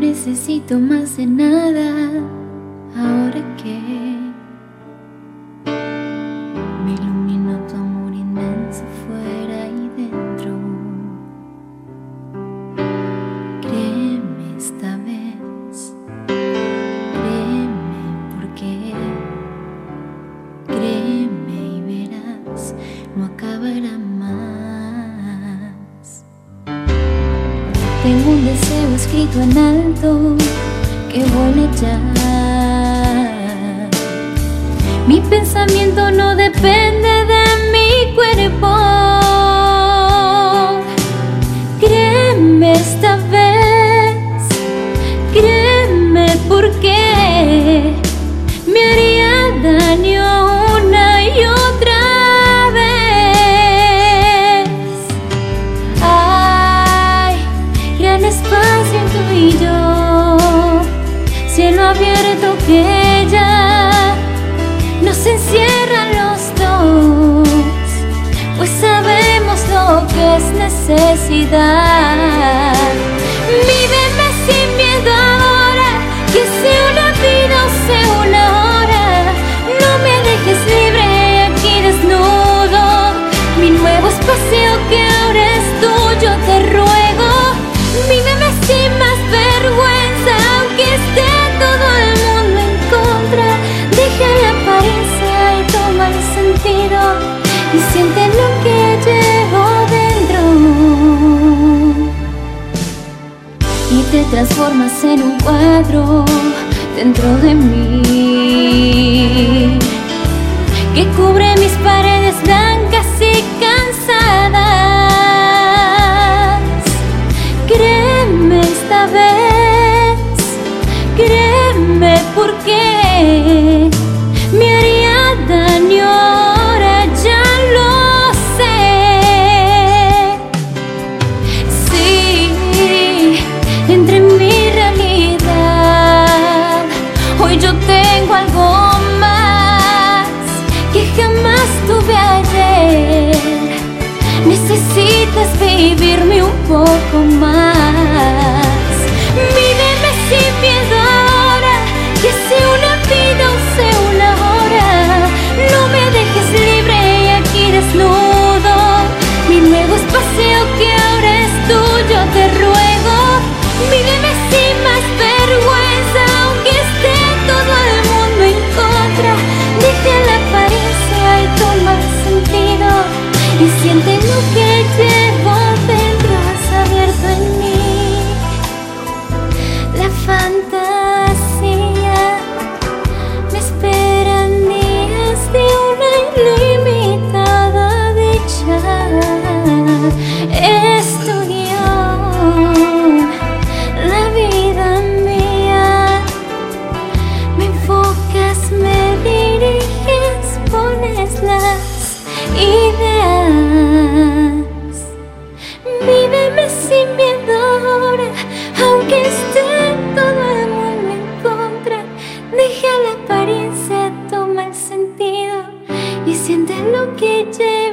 necesito más de nada Tengo un deseo escrito en alto que vuela ya. Mi pensamiento no depende abierto que ya nos encierran los dos, pues sabemos lo que es necesidad. Víveme sin miedo ahora, que sea una vida o sea una hora. No me dejes libre aquí desnudo, mi nuevo espacio que y siente lo que llevo dentro. Y te transformas en un cuadro dentro de mí que cubre poco más. Víveme sin miedo ahora, que sea una vida o sea una hora. No me dejes libre y aquí desnudo. Mi nuevo espacio que ahora es tuyo, te ruego. Víveme sin más vergüenza, aunque esté todo el mundo en contra. Deja la apariencia y toma sentido. Y siente lo que llevo ideas. Víveme sin miedo ahora, aunque esté todo el mundo en contra. Deja la apariencia, toma el sentido y siente lo que lleva